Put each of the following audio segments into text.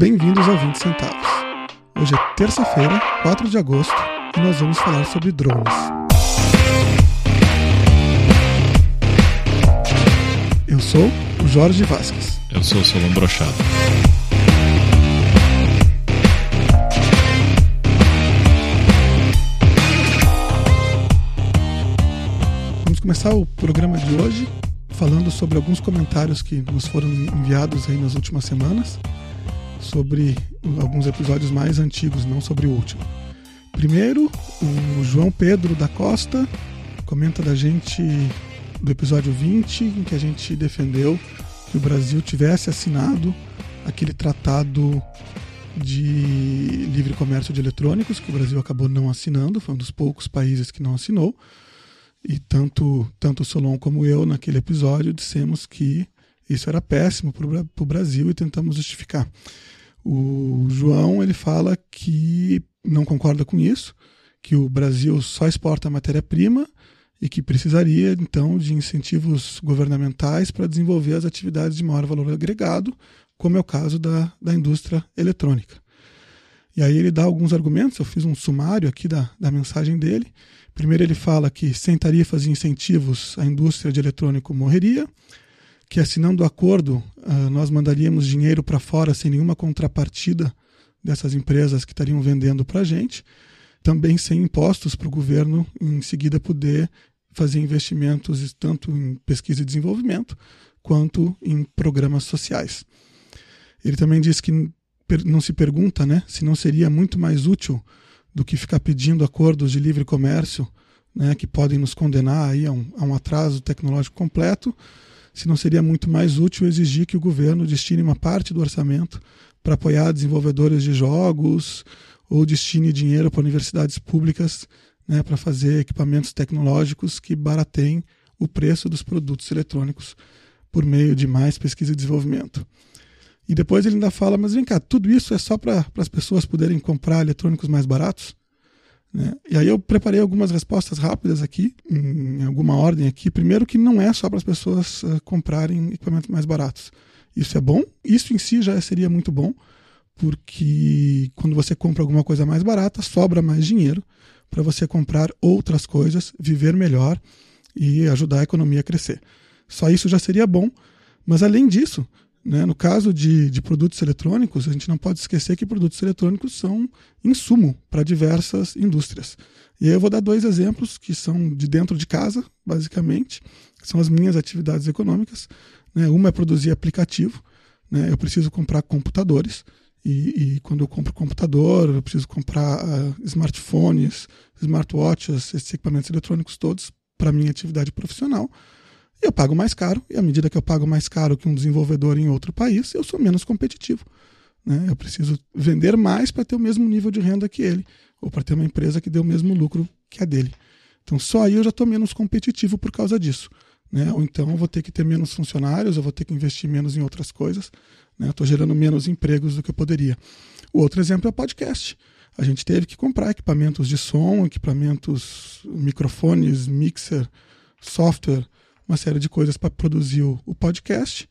Bem-vindos ao 20 Centavos. Hoje é terça-feira, 4 de agosto, e nós vamos falar sobre drones. Eu sou o Jorge Vasques. Eu sou o Solon Brochado. Vamos começar o programa de hoje falando sobre alguns comentários que nos foram enviados aí nas últimas semanas sobre alguns episódios mais antigos, não sobre o último. Primeiro, o João Pedro da Costa comenta da gente do episódio 20, em que a gente defendeu que o Brasil tivesse assinado aquele tratado de livre comércio de eletrônicos, que o Brasil acabou não assinando, foi um dos poucos países que não assinou. E tanto, tanto o Solon como eu, naquele episódio, dissemos que isso era péssimo para o Brasil e tentamos justificar. O João ele fala que não concorda com isso, que o Brasil só exporta matéria-prima e que precisaria então de incentivos governamentais para desenvolver as atividades de maior valor agregado, como é o caso da, da indústria eletrônica. E aí ele dá alguns argumentos, eu fiz um sumário aqui da, da mensagem dele. Primeiro ele fala que sem tarifas e incentivos a indústria de eletrônico morreria, que assinando o acordo uh, nós mandaríamos dinheiro para fora sem nenhuma contrapartida dessas empresas que estariam vendendo para a gente, também sem impostos para o governo em seguida poder fazer investimentos tanto em pesquisa e desenvolvimento quanto em programas sociais. Ele também diz que não se pergunta né, se não seria muito mais útil do que ficar pedindo acordos de livre comércio né, que podem nos condenar aí a, um, a um atraso tecnológico completo, se não seria muito mais útil exigir que o governo destine uma parte do orçamento para apoiar desenvolvedores de jogos ou destine dinheiro para universidades públicas né, para fazer equipamentos tecnológicos que barateiem o preço dos produtos eletrônicos por meio de mais pesquisa e desenvolvimento. E depois ele ainda fala, mas vem cá, tudo isso é só para as pessoas poderem comprar eletrônicos mais baratos? Né? E aí eu preparei algumas respostas rápidas aqui, em alguma ordem aqui. Primeiro que não é só para as pessoas uh, comprarem equipamentos mais baratos. Isso é bom, isso em si já seria muito bom, porque quando você compra alguma coisa mais barata, sobra mais dinheiro para você comprar outras coisas, viver melhor e ajudar a economia a crescer. Só isso já seria bom, mas além disso, né? No caso de, de produtos eletrônicos, a gente não pode esquecer que produtos eletrônicos são insumo para diversas indústrias. E aí eu vou dar dois exemplos que são de dentro de casa, basicamente, são as minhas atividades econômicas. Né? Uma é produzir aplicativo, né? eu preciso comprar computadores. E, e, quando eu compro computador, eu preciso comprar uh, smartphones, smartwatches, esses equipamentos eletrônicos todos para minha atividade profissional eu pago mais caro, e à medida que eu pago mais caro que um desenvolvedor em outro país, eu sou menos competitivo. Né? Eu preciso vender mais para ter o mesmo nível de renda que ele, ou para ter uma empresa que dê o mesmo lucro que a dele. Então só aí eu já estou menos competitivo por causa disso. Né? Ou então eu vou ter que ter menos funcionários, eu vou ter que investir menos em outras coisas. Né? Estou gerando menos empregos do que eu poderia. O outro exemplo é o podcast. A gente teve que comprar equipamentos de som, equipamentos, microfones, mixer, software, uma série de coisas para produzir o, podcast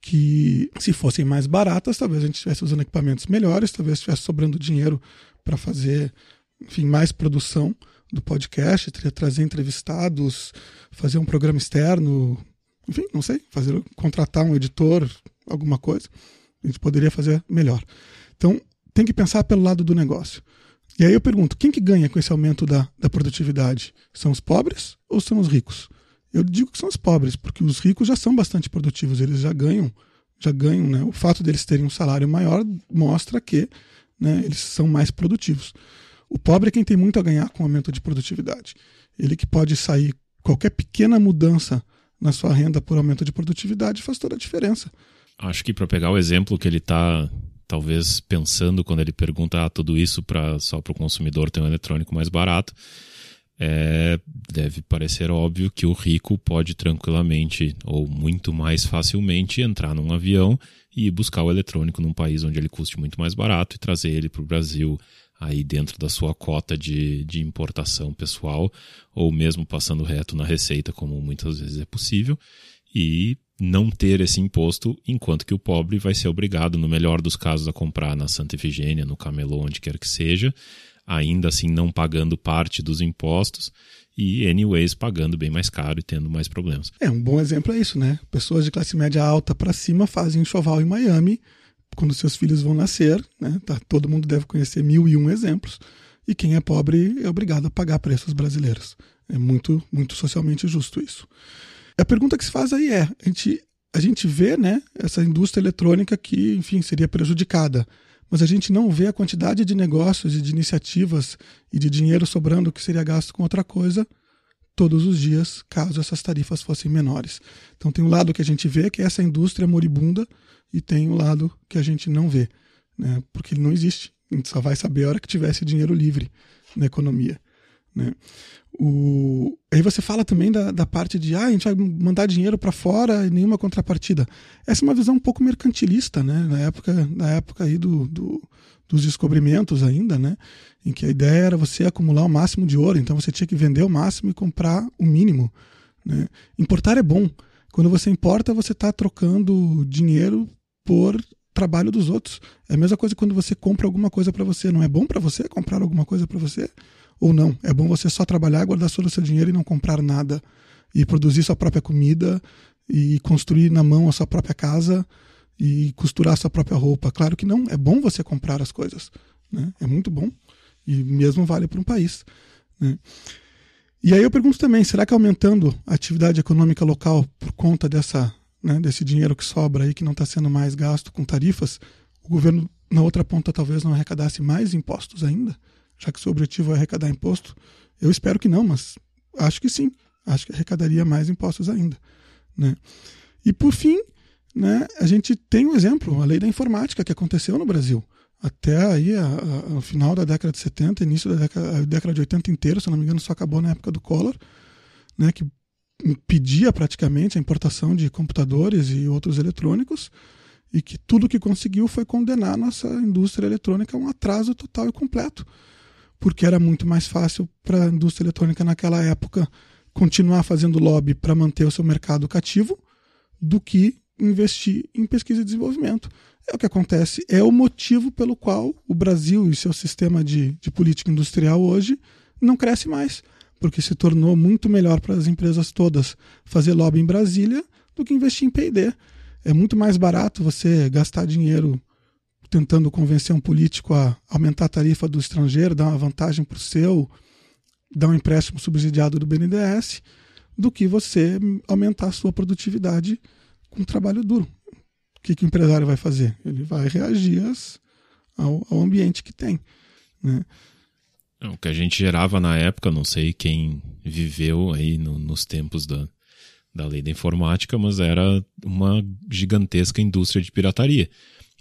que se fossem mais baratas, talvez a gente estivesse usando equipamentos melhores, talvez estivesse sobrando dinheiro para fazer, enfim, mais produção do podcast, trazer entrevistados, fazer um programa externo, enfim, não sei, fazer contratar um editor, alguma coisa. A gente poderia fazer melhor. Então, tem que pensar pelo lado do negócio. E aí eu pergunto, quem que ganha com esse aumento da, da produtividade? São os pobres ou são os ricos? Eu digo que são os pobres, porque os ricos já são bastante produtivos, eles já ganham, já ganham, né? O fato deles terem um salário maior mostra que né, eles são mais produtivos. O pobre é quem tem muito a ganhar com o aumento de produtividade. Ele que pode sair qualquer pequena mudança na sua renda por aumento de produtividade faz toda a diferença. Acho que para pegar o exemplo que ele está talvez pensando quando ele pergunta ah, tudo isso para só para o consumidor ter um eletrônico mais barato, é, deve parecer óbvio que o rico pode tranquilamente ou muito mais facilmente entrar num avião e buscar o eletrônico num país onde ele custe muito mais barato e trazer ele para o Brasil aí dentro da sua cota de, de importação pessoal ou mesmo passando reto na receita como muitas vezes é possível e não ter esse imposto, enquanto que o pobre vai ser obrigado, no melhor dos casos, a comprar na Santa Efigênia, no Camelô, onde quer que seja, ainda assim não pagando parte dos impostos e, anyways, pagando bem mais caro e tendo mais problemas. É, um bom exemplo é isso, né? Pessoas de classe média alta para cima fazem enxoval em Miami quando seus filhos vão nascer, né? Tá, todo mundo deve conhecer mil e um exemplos. E quem é pobre é obrigado a pagar preços brasileiros. É muito, muito socialmente justo isso. A pergunta que se faz aí é: a gente, a gente vê né, essa indústria eletrônica que, enfim, seria prejudicada, mas a gente não vê a quantidade de negócios e de iniciativas e de dinheiro sobrando que seria gasto com outra coisa todos os dias, caso essas tarifas fossem menores. Então tem um lado que a gente vê, que é essa indústria moribunda, e tem o um lado que a gente não vê, né, porque ele não existe. A gente só vai saber a hora que tivesse dinheiro livre na economia. Né? O... Aí você fala também da, da parte de ah, a gente vai mandar dinheiro para fora e nenhuma contrapartida. Essa é uma visão um pouco mercantilista, né? Na época, na época aí do, do, dos descobrimentos ainda, né? Em que a ideia era você acumular o máximo de ouro, então você tinha que vender o máximo e comprar o mínimo. Né? Importar é bom. Quando você importa, você está trocando dinheiro por trabalho dos outros. É a mesma coisa quando você compra alguma coisa para você. Não é bom para você comprar alguma coisa para você? Ou não? É bom você só trabalhar, guardar todo o seu dinheiro e não comprar nada. E produzir sua própria comida e construir na mão a sua própria casa e costurar a sua própria roupa. Claro que não. É bom você comprar as coisas. Né? É muito bom. E mesmo vale para um país. Né? E aí eu pergunto também, será que aumentando a atividade econômica local por conta dessa, né, desse dinheiro que sobra aí, que não está sendo mais gasto com tarifas, o governo na outra ponta talvez não arrecadasse mais impostos ainda? Já que seu objetivo é arrecadar imposto? Eu espero que não, mas acho que sim. Acho que arrecadaria mais impostos ainda. Né? E por fim, né, a gente tem um exemplo, a lei da informática que aconteceu no Brasil. Até aí, a, a, final da década de 70, início da década, década de 80 inteira, se não me engano, só acabou na época do Collor, né, que impedia praticamente a importação de computadores e outros eletrônicos, e que tudo que conseguiu foi condenar nossa indústria eletrônica a um atraso total e completo porque era muito mais fácil para a indústria eletrônica naquela época continuar fazendo lobby para manter o seu mercado cativo do que investir em pesquisa e desenvolvimento. É o que acontece, é o motivo pelo qual o Brasil e seu sistema de, de política industrial hoje não cresce mais, porque se tornou muito melhor para as empresas todas fazer lobby em Brasília do que investir em P&D. É muito mais barato você gastar dinheiro tentando convencer um político a aumentar a tarifa do estrangeiro, dar uma vantagem para o seu, dar um empréstimo subsidiado do BNDES, do que você aumentar a sua produtividade com trabalho duro. O que, que o empresário vai fazer? Ele vai reagir ao, ao ambiente que tem. Né? O que a gente gerava na época, não sei quem viveu aí no, nos tempos da, da lei da informática, mas era uma gigantesca indústria de pirataria.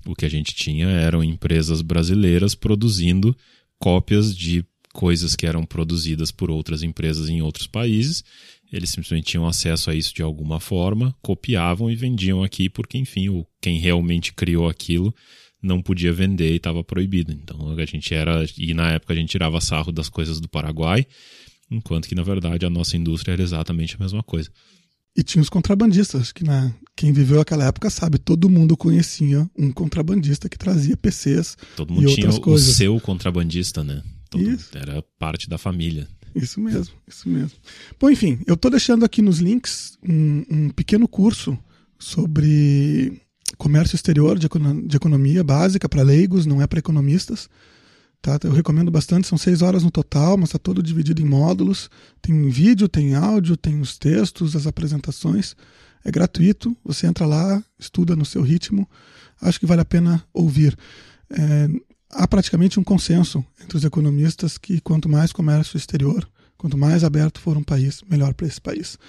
O que a gente tinha eram empresas brasileiras produzindo cópias de coisas que eram produzidas por outras empresas em outros países. Eles simplesmente tinham acesso a isso de alguma forma, copiavam e vendiam aqui, porque, enfim, o, quem realmente criou aquilo não podia vender e estava proibido. Então a gente era. E na época a gente tirava sarro das coisas do Paraguai, enquanto que na verdade a nossa indústria era exatamente a mesma coisa. E tinha os contrabandistas, que na, quem viveu aquela época sabe, todo mundo conhecia um contrabandista que trazia PCs todo mundo e tinha outras coisas. o seu contrabandista, né? Todo, isso. Era parte da família. Isso mesmo, isso mesmo. Bom, enfim, eu estou deixando aqui nos links um, um pequeno curso sobre comércio exterior de, de economia básica para leigos, não é para economistas. Tá? Eu recomendo bastante, são seis horas no total, mas está todo dividido em módulos. Tem vídeo, tem áudio, tem os textos, as apresentações. É gratuito, você entra lá, estuda no seu ritmo. Acho que vale a pena ouvir. É, há praticamente um consenso entre os economistas que quanto mais comércio exterior, quanto mais aberto for um país, melhor para esse país.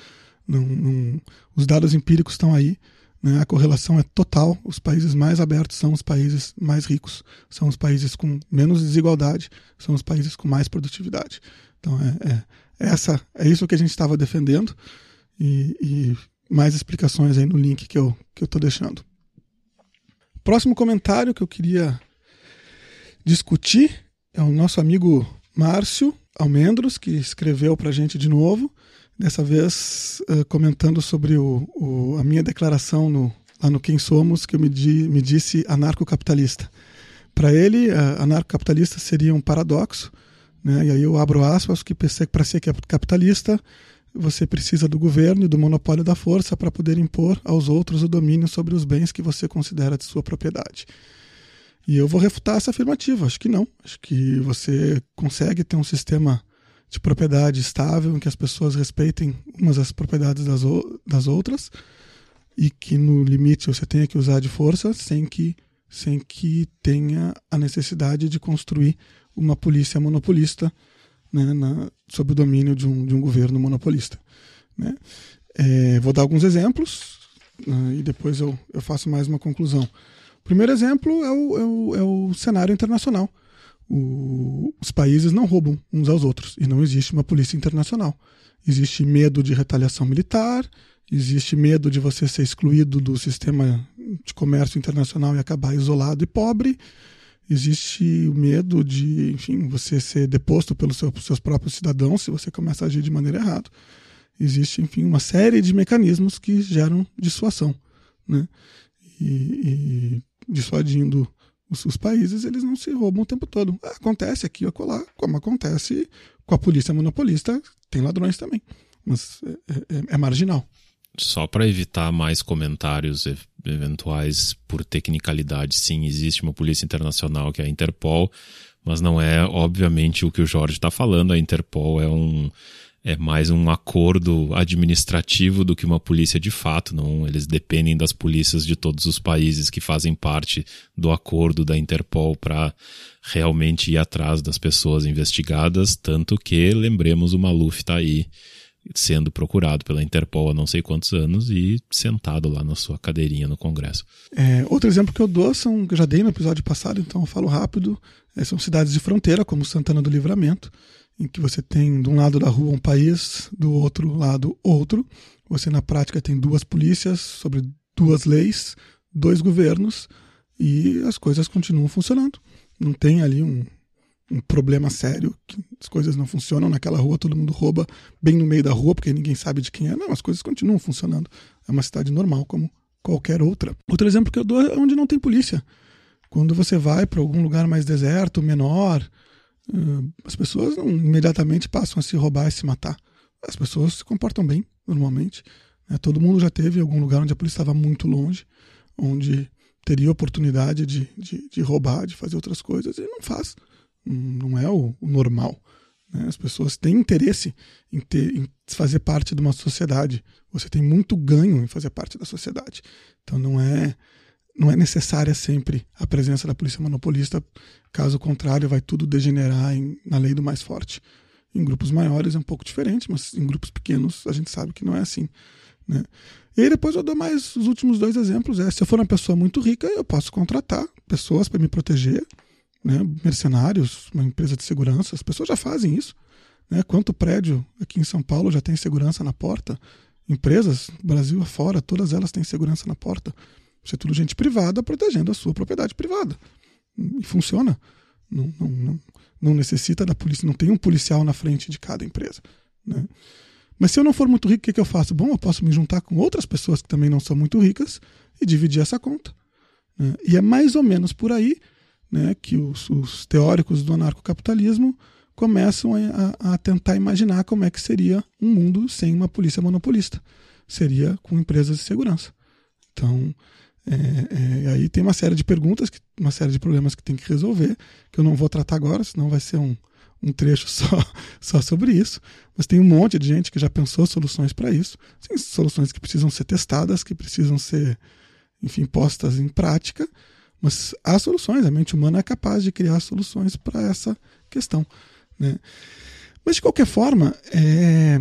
Não, não, os dados empíricos estão aí. Né? A correlação é total. Os países mais abertos são os países mais ricos, são os países com menos desigualdade, são os países com mais produtividade. Então é, é, essa, é isso que a gente estava defendendo e, e, mais explicações aí no link que eu que eu estou deixando. Próximo comentário que eu queria discutir é o nosso amigo Márcio Almendros que escreveu para a gente de novo dessa vez uh, comentando sobre o, o, a minha declaração no, lá no Quem Somos, que eu me, di, me disse anarcocapitalista. Para ele, uh, anarcocapitalista seria um paradoxo, né? e aí eu abro aspas, que para ser capitalista você precisa do governo e do monopólio da força para poder impor aos outros o domínio sobre os bens que você considera de sua propriedade. E eu vou refutar essa afirmativa. Acho que não. Acho que você consegue ter um sistema de propriedade estável em que as pessoas respeitem umas as propriedades das, das outras e que no limite você tenha que usar de força sem que, sem que tenha a necessidade de construir uma polícia monopolista né, na, sob o domínio de um, de um governo monopolista. Né? É, vou dar alguns exemplos né, e depois eu, eu faço mais uma conclusão. O primeiro exemplo é o, é o, é o cenário internacional. O, os países não roubam uns aos outros e não existe uma polícia internacional. Existe medo de retaliação militar, existe medo de você ser excluído do sistema de comércio internacional e acabar isolado e pobre, existe o medo de, enfim, você ser deposto pelos seu, seus próprios cidadãos se você começa a agir de maneira errada. Existe, enfim, uma série de mecanismos que geram dissuasão, né? E, e dissuadindo os, os, países, eles não se roubam o tempo todo. Acontece aqui acolá, como acontece com a polícia monopolista, tem ladrões também, mas é, é, é marginal só para evitar mais comentários eventuais por tecnicalidade, sim, existe uma polícia internacional que é a Interpol, mas não é, obviamente, o que o Jorge está falando. A Interpol é um é mais um acordo administrativo do que uma polícia de fato. Não, eles dependem das polícias de todos os países que fazem parte do acordo da Interpol para realmente ir atrás das pessoas investigadas, tanto que lembremos o Maluf está aí sendo procurado pela Interpol há não sei quantos anos e sentado lá na sua cadeirinha no Congresso. É, outro exemplo que eu dou são, que eu já dei no episódio passado, então eu falo rápido, é, são cidades de fronteira, como Santana do Livramento, em que você tem de um lado da rua um país, do outro lado outro. Você na prática tem duas polícias sobre duas leis, dois governos e as coisas continuam funcionando. Não tem ali um, um problema sério, que as coisas não funcionam naquela rua, todo mundo rouba bem no meio da rua, porque ninguém sabe de quem é. Não, as coisas continuam funcionando. É uma cidade normal, como qualquer outra. Outro exemplo que eu dou é onde não tem polícia. Quando você vai para algum lugar mais deserto, menor, as pessoas não imediatamente passam a se roubar e se matar. As pessoas se comportam bem, normalmente. Né? Todo mundo já teve algum lugar onde a polícia estava muito longe, onde teria oportunidade de, de, de roubar, de fazer outras coisas, e não faz não é o, o normal. Né? As pessoas têm interesse em, ter, em fazer parte de uma sociedade. Você tem muito ganho em fazer parte da sociedade. Então não é não é necessária sempre a presença da polícia monopolista. Caso contrário, vai tudo degenerar em, na lei do mais forte. Em grupos maiores é um pouco diferente, mas em grupos pequenos a gente sabe que não é assim. Né? E aí depois eu dou mais os últimos dois exemplos. É, se eu for uma pessoa muito rica, eu posso contratar pessoas para me proteger né, mercenários, uma empresa de segurança, as pessoas já fazem isso. Né? Quanto prédio aqui em São Paulo já tem segurança na porta? Empresas, Brasil afora, todas elas têm segurança na porta. Isso é tudo gente privada protegendo a sua propriedade privada. E funciona. Não, não, não, não necessita da polícia, não tem um policial na frente de cada empresa. Né? Mas se eu não for muito rico, o que, que eu faço? Bom, eu posso me juntar com outras pessoas que também não são muito ricas e dividir essa conta. Né? E é mais ou menos por aí né, que os, os, teóricos do anarcocapitalismo começam a, a, tentar imaginar como é que seria um mundo sem uma polícia monopolista. Seria com empresas de segurança. Então, é, é, aí tem uma série de perguntas, uma série de problemas que tem que resolver, que eu não vou tratar agora, senão vai ser um, um trecho só, só sobre isso. Mas tem um monte de gente que já pensou soluções para isso. Tem soluções que precisam ser testadas, que precisam ser, enfim, postas em prática mas há soluções, a mente humana é capaz de criar soluções para essa questão. Né? Mas, de qualquer forma, é...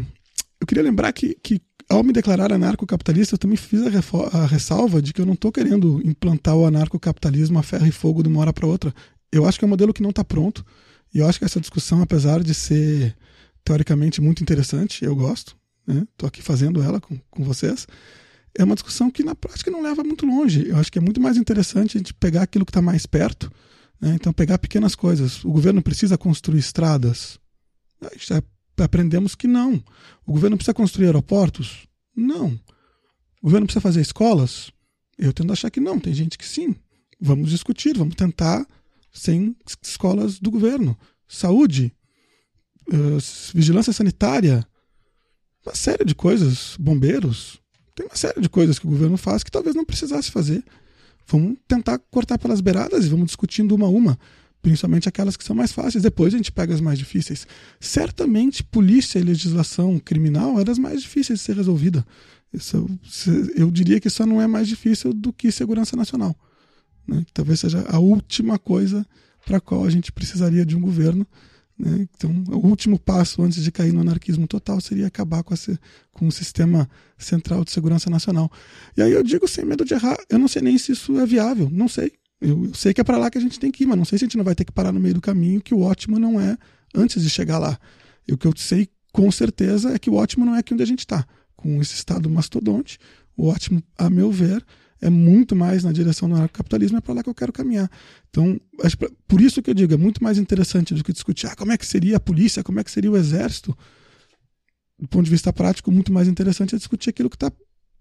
eu queria lembrar que, que, ao me declarar anarcocapitalista, eu também fiz a, a ressalva de que eu não estou querendo implantar o anarcocapitalismo a ferro e fogo de uma hora para outra. Eu acho que é um modelo que não está pronto, e eu acho que essa discussão, apesar de ser teoricamente muito interessante, eu gosto, estou né? aqui fazendo ela com, com vocês é uma discussão que na prática não leva muito longe. Eu acho que é muito mais interessante a gente pegar aquilo que está mais perto, né? então pegar pequenas coisas. O governo precisa construir estradas. Já é aprendemos que não. O governo precisa construir aeroportos? Não. O governo precisa fazer escolas? Eu tendo achar que não. Tem gente que sim. Vamos discutir, vamos tentar sem escolas do governo. Saúde, uh, vigilância sanitária, uma série de coisas, bombeiros. Tem uma série de coisas que o governo faz que talvez não precisasse fazer. Vamos tentar cortar pelas beiradas e vamos discutindo uma a uma principalmente aquelas que são mais fáceis. Depois a gente pega as mais difíceis. Certamente, polícia e legislação criminal eram as mais difíceis de ser resolvida. Isso, eu diria que isso não é mais difícil do que segurança nacional. Né? Talvez seja a última coisa para a qual a gente precisaria de um governo. Né? Então, o último passo antes de cair no anarquismo total seria acabar com, com o sistema central de segurança nacional. E aí eu digo sem medo de errar, eu não sei nem se isso é viável, não sei. Eu, eu sei que é para lá que a gente tem que ir, mas não sei se a gente não vai ter que parar no meio do caminho, que o ótimo não é antes de chegar lá. E o que eu sei com certeza é que o ótimo não é aqui onde a gente está. Com esse estado mastodonte, o ótimo, a meu ver, é muito mais na direção do capitalismo, é para lá que eu quero caminhar. Então, por isso que eu digo, é muito mais interessante do que discutir ah, como é que seria a polícia, como é que seria o exército. Do ponto de vista prático, muito mais interessante é discutir aquilo que está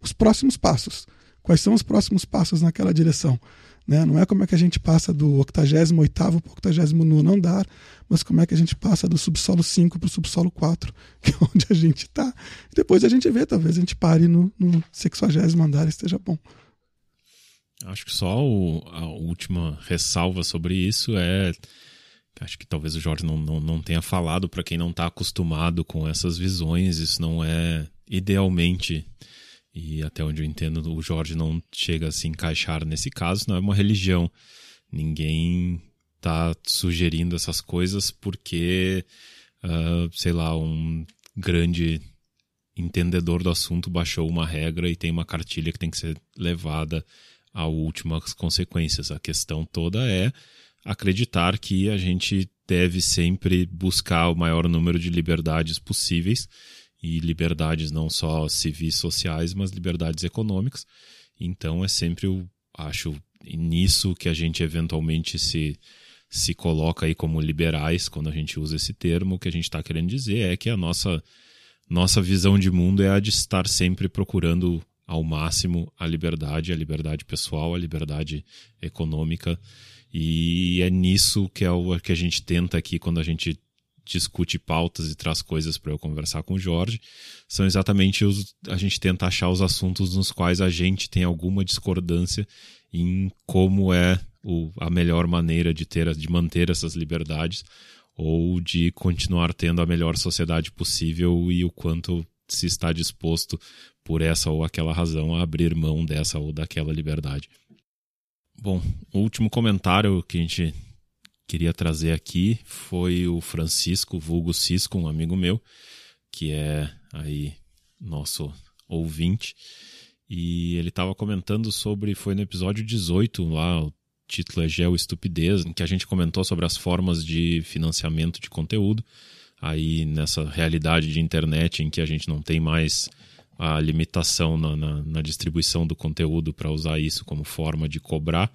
os próximos passos. Quais são os próximos passos naquela direção? Né? Não é como é que a gente passa do 88 para o 89 andar, mas como é que a gente passa do subsolo 5 para o subsolo 4, que é onde a gente está. Depois a gente vê, talvez a gente pare no, no 60 andar e esteja bom. Acho que só o, a última ressalva sobre isso é. Acho que talvez o Jorge não, não, não tenha falado para quem não está acostumado com essas visões, isso não é idealmente e até onde eu entendo, o Jorge não chega a se encaixar nesse caso, não é uma religião. Ninguém está sugerindo essas coisas porque, uh, sei lá, um grande entendedor do assunto baixou uma regra e tem uma cartilha que tem que ser levada a últimas consequências. A questão toda é acreditar que a gente deve sempre buscar o maior número de liberdades possíveis e liberdades não só civis sociais, mas liberdades econômicas. Então é sempre, eu acho, nisso que a gente eventualmente se, se coloca aí como liberais, quando a gente usa esse termo, o que a gente está querendo dizer é que a nossa, nossa visão de mundo é a de estar sempre procurando ao máximo a liberdade, a liberdade pessoal, a liberdade econômica. E é nisso que é o que a gente tenta aqui quando a gente discute pautas e traz coisas para eu conversar com o Jorge, são exatamente os. A gente tenta achar os assuntos nos quais a gente tem alguma discordância em como é o, a melhor maneira de ter de manter essas liberdades ou de continuar tendo a melhor sociedade possível e o quanto se está disposto por essa ou aquela razão a abrir mão dessa ou daquela liberdade. Bom, o último comentário que a gente queria trazer aqui foi o Francisco, vulgo Cisco, um amigo meu, que é aí nosso ouvinte. E ele estava comentando sobre, foi no episódio 18 lá, o título é Geo Estupidez, em que a gente comentou sobre as formas de financiamento de conteúdo. Aí nessa realidade de internet em que a gente não tem mais a limitação na, na, na distribuição do conteúdo para usar isso como forma de cobrar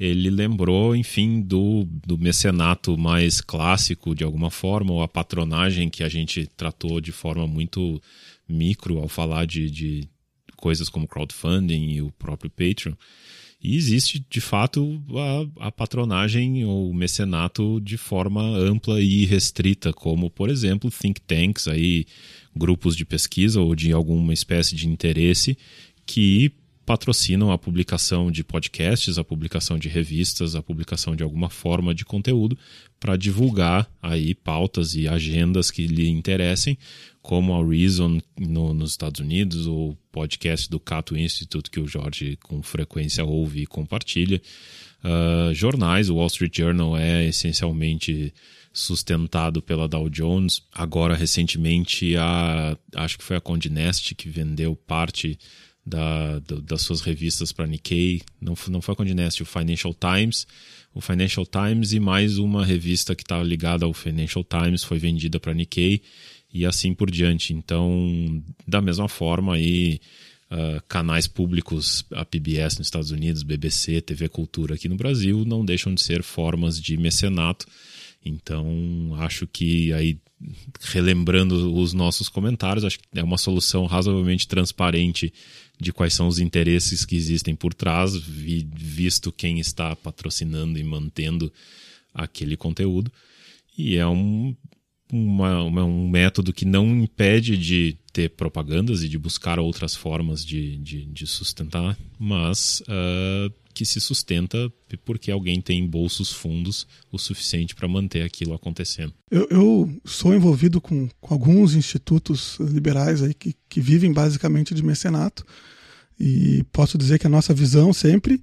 ele lembrou, enfim, do, do mecenato mais clássico, de alguma forma, ou a patronagem que a gente tratou de forma muito micro ao falar de, de coisas como crowdfunding e o próprio Patreon. E existe, de fato, a, a patronagem ou mecenato de forma ampla e restrita, como, por exemplo, think tanks, aí, grupos de pesquisa ou de alguma espécie de interesse que patrocinam a publicação de podcasts, a publicação de revistas, a publicação de alguma forma de conteúdo para divulgar aí pautas e agendas que lhe interessem, como a Reason no, nos Estados Unidos, o podcast do Cato Institute que o Jorge com frequência ouve e compartilha. Uh, jornais, o Wall Street Journal é essencialmente sustentado pela Dow Jones. Agora, recentemente, a, acho que foi a Condé Nast que vendeu parte da, do, das suas revistas para Nikkei. Não, não foi a Condé Nast, o Financial Times. O Financial Times e mais uma revista que está ligada ao Financial Times foi vendida para Nikkei e assim por diante. Então, da mesma forma aí, uh, canais públicos, a PBS nos Estados Unidos, BBC, TV Cultura aqui no Brasil, não deixam de ser formas de mecenato Então, acho que aí, relembrando os nossos comentários, acho que é uma solução razoavelmente transparente de quais são os interesses que existem por trás, visto quem está patrocinando e mantendo aquele conteúdo. E é um, uma, uma, um método que não impede de ter propagandas e de buscar outras formas de, de, de sustentar, mas uh, que se sustenta porque alguém tem bolsos fundos o suficiente para manter aquilo acontecendo. Eu, eu sou envolvido com, com, alguns institutos liberais aí que, que vivem basicamente de mecenato e posso dizer que a nossa visão sempre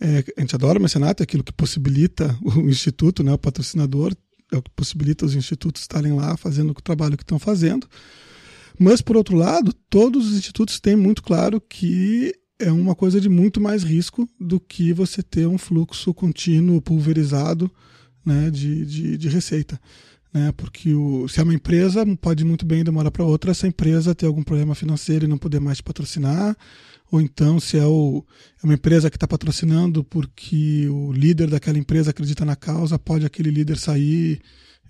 é, a gente adora o mecenato, é aquilo que possibilita o instituto, né, o patrocinador, é o que possibilita os institutos estarem lá fazendo o trabalho que estão fazendo. Mas, por outro lado, todos os institutos têm muito claro que é uma coisa de muito mais risco do que você ter um fluxo contínuo, pulverizado né, de, de, de receita. Né? Porque o, se é uma empresa, pode muito bem demorar para outra essa empresa ter algum problema financeiro e não poder mais te patrocinar, ou então se é, o, é uma empresa que está patrocinando porque o líder daquela empresa acredita na causa, pode aquele líder sair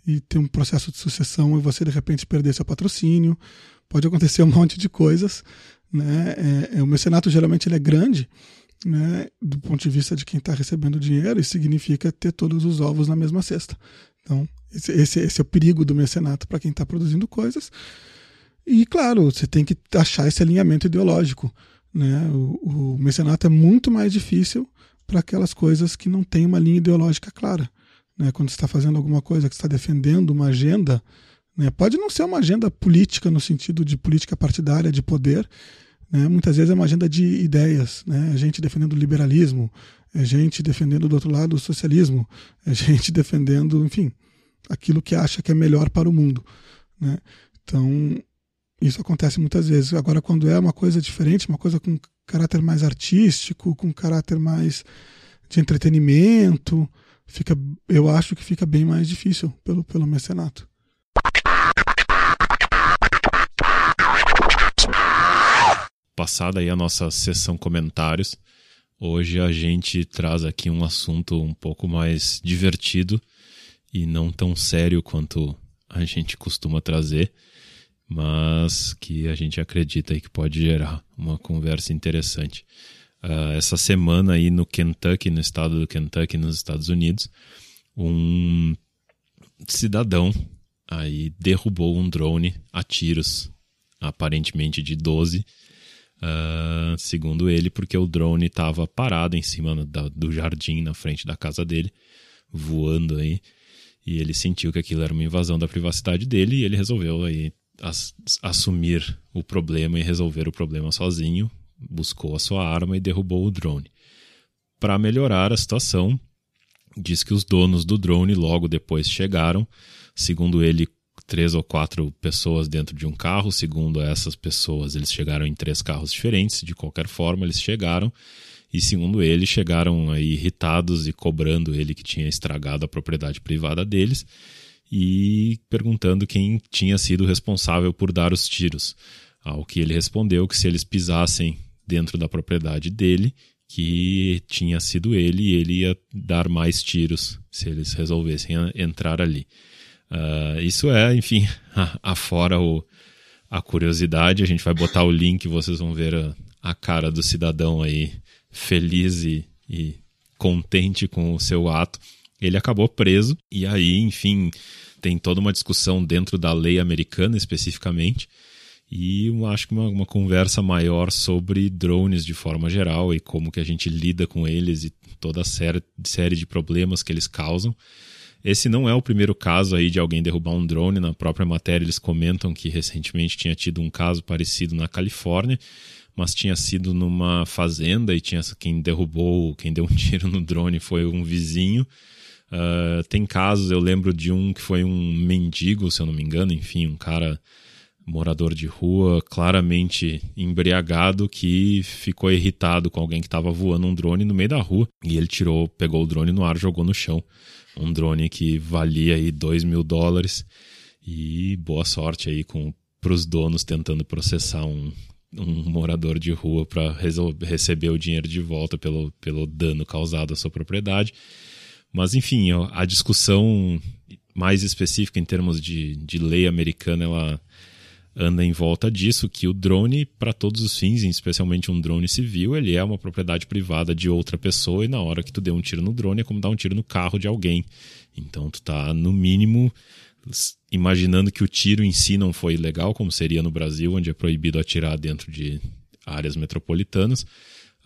e ter um processo de sucessão e você de repente perder seu patrocínio. Pode acontecer um monte de coisas. Né? É, é, o mecenato geralmente ele é grande né? do ponto de vista de quem está recebendo dinheiro e significa ter todos os ovos na mesma cesta. Então, esse, esse, esse é o perigo do mecenato para quem está produzindo coisas. E, claro, você tem que achar esse alinhamento ideológico. Né? O, o mecenato é muito mais difícil para aquelas coisas que não têm uma linha ideológica clara. Né? Quando você está fazendo alguma coisa que está defendendo uma agenda, né? pode não ser uma agenda política no sentido de política partidária, de poder, né? muitas vezes é uma agenda de ideias, né? a gente defendendo o liberalismo, é gente defendendo do outro lado o socialismo, é gente defendendo, enfim, aquilo que acha que é melhor para o mundo. Né? Então, isso acontece muitas vezes. Agora, quando é uma coisa diferente, uma coisa com caráter mais artístico, com caráter mais de entretenimento, fica, eu acho que fica bem mais difícil pelo, pelo mecenato. Passada aí a nossa sessão comentários, hoje a gente traz aqui um assunto um pouco mais divertido e não tão sério quanto a gente costuma trazer mas que a gente acredita aí que pode gerar uma conversa interessante. Uh, essa semana aí no Kentucky, no estado do Kentucky, nos Estados Unidos, um cidadão aí derrubou um drone a tiros, aparentemente de 12, uh, ah, segundo ele, porque o drone estava parado em cima da, do jardim na frente da casa dele, voando aí, e ele sentiu que aquilo era uma invasão da privacidade dele e ele resolveu aí assumir o problema e resolver o problema sozinho, buscou a sua arma e derrubou o drone. Para melhorar a situação, diz que os donos do drone logo depois chegaram, segundo ele, três ou quatro pessoas dentro de um carro, segundo essas pessoas, eles chegaram em três carros diferentes, de qualquer forma, eles chegaram. E segundo ele, chegaram aí irritados e cobrando ele que tinha estragado a propriedade privada deles e perguntando quem tinha sido responsável por dar os tiros. Ao que ele respondeu que se eles pisassem dentro da propriedade dele, que tinha sido ele e ele ia dar mais tiros se eles resolvessem entrar ali. Uh, isso é, enfim, afora o, a curiosidade. A gente vai botar o link, vocês vão ver a, a cara do cidadão aí feliz e, e contente com o seu ato ele acabou preso e aí, enfim, tem toda uma discussão dentro da lei americana especificamente e acho que uma, uma, conversa maior sobre drones de forma geral e como que a gente lida com eles e toda a série, série de problemas que eles causam. Esse não é o primeiro caso aí de alguém derrubar um drone. Na própria matéria eles comentam que recentemente tinha tido um caso parecido na Califórnia, mas tinha sido numa fazenda e tinha quem derrubou, quem deu um tiro no drone foi um vizinho Uh, tem casos, eu lembro de um que foi um mendigo, se eu não me engano, enfim, um cara morador de rua, claramente embriagado, que ficou irritado com alguém que estava voando um drone no meio da rua e ele tirou, pegou o drone no ar, jogou no chão. Um drone que valia aí 2 mil dólares e boa sorte aí com os donos tentando processar um, um morador de rua para receber o dinheiro de volta pelo, pelo dano causado à sua propriedade. Mas enfim, a discussão mais específica em termos de, de lei americana, ela anda em volta disso, que o drone, para todos os fins, especialmente um drone civil, ele é uma propriedade privada de outra pessoa e na hora que tu deu um tiro no drone é como dar um tiro no carro de alguém. Então tu tá, no mínimo, imaginando que o tiro em si não foi legal, como seria no Brasil, onde é proibido atirar dentro de áreas metropolitanas,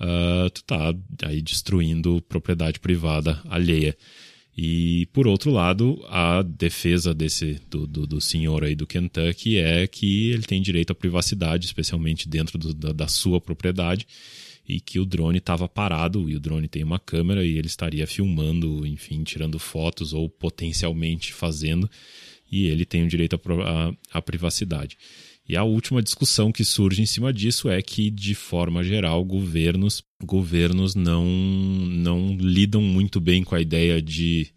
uh, tu tá aí destruindo propriedade privada alheia. E, por outro lado, a defesa desse do, do, do, senhor aí do Kentucky é que ele tem direito à privacidade, especialmente dentro do, da, da, sua propriedade, e que o drone estava parado, e o drone tem uma câmera, e ele estaria filmando, enfim, tirando fotos ou potencialmente fazendo, e ele tem o direito à privacidade. E a última discussão que surge em cima disso é que, de forma geral, governos, governos não, não lidam muito bem com a ideia de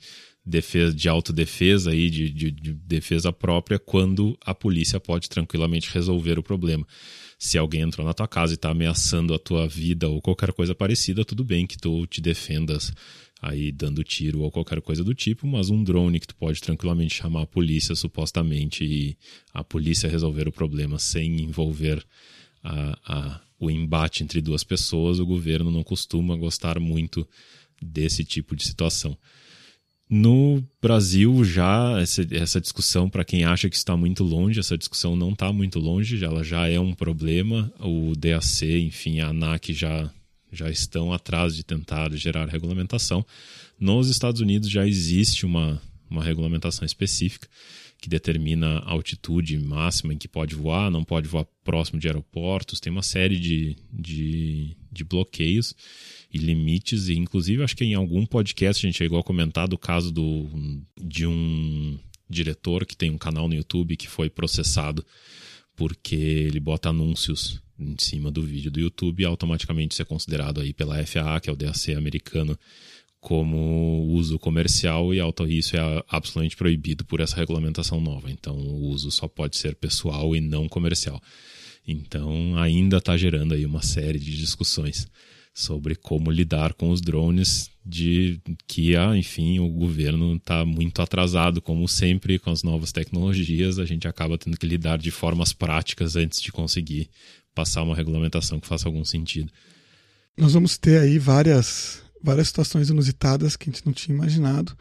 defesa, de autodefesa e de, de, de defesa própria quando a polícia pode tranquilamente resolver o problema. Se alguém entrou na tua casa e está ameaçando a tua vida ou qualquer coisa parecida, tudo bem que tu te defendas aí dando tiro ou qualquer coisa do tipo, mas um drone que tu pode tranquilamente chamar a polícia supostamente e a polícia resolver o problema sem envolver a, a, o embate entre duas pessoas, o governo não costuma gostar muito desse tipo de situação. No Brasil, já essa, essa discussão, para quem acha que está muito longe, essa discussão não está muito longe, ela já é um problema. O DAC, enfim, a ANAC já já estão atrás de tentar gerar regulamentação. Nos Estados Unidos já existe uma, uma regulamentação específica que determina a altitude máxima em que pode voar, não pode voar próximo de aeroportos, tem uma série de, de, de bloqueios e limites, e inclusive acho que em algum podcast a gente chegou a comentar do caso do, de um diretor que tem um canal no YouTube que foi processado porque ele bota anúncios em cima do vídeo do YouTube, automaticamente isso é considerado aí pela FAA, que é o DAC americano, como uso comercial e isso é absolutamente proibido por essa regulamentação nova. Então, o uso só pode ser pessoal e não comercial. Então, ainda está gerando aí uma série de discussões sobre como lidar com os drones de que, enfim, o governo está muito atrasado, como sempre, com as novas tecnologias, a gente acaba tendo que lidar de formas práticas antes de conseguir passar uma regulamentação que faça algum sentido. Nós vamos ter aí várias, várias situações inusitadas que a gente não tinha imaginado.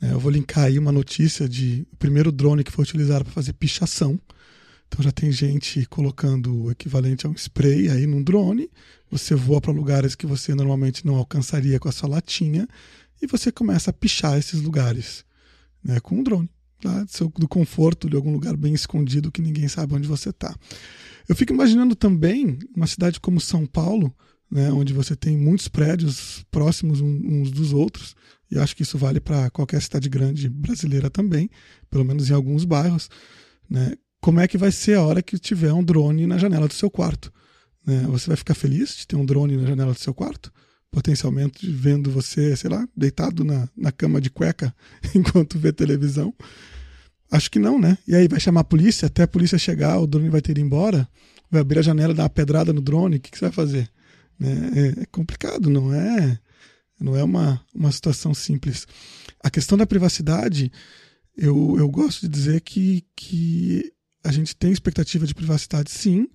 Né? Eu vou linkar aí uma notícia de o primeiro drone que foi utilizado para fazer pichação. Então já tem gente colocando o equivalente a um spray aí num drone. Você voa para lugares que você normalmente não alcançaria com a sua latinha e você começa a pichar esses lugares né, com um drone. Tá? Do conforto de algum lugar bem escondido que ninguém sabe onde você está. Eu fico imaginando também uma cidade como São Paulo, né, onde você tem muitos prédios próximos uns dos outros, e acho que isso vale para qualquer cidade grande brasileira também, pelo menos em alguns bairros. Né, como é que vai ser a hora que tiver um drone na janela do seu quarto? Né? Você vai ficar feliz de ter um drone na janela do seu quarto? Potencialmente vendo você, sei lá, deitado na, na cama de cueca enquanto vê televisão. Acho que não, né? E aí vai chamar a polícia, até a polícia chegar, o drone vai ter ido embora, vai abrir a janela, dar uma pedrada no drone, o que, que você vai fazer? Né? É, é, complicado, não é? Não é uma, uma situação simples. A questão da privacidade, eu, eu gosto de dizer que, que a gente tem expectativa de privacidade, sim,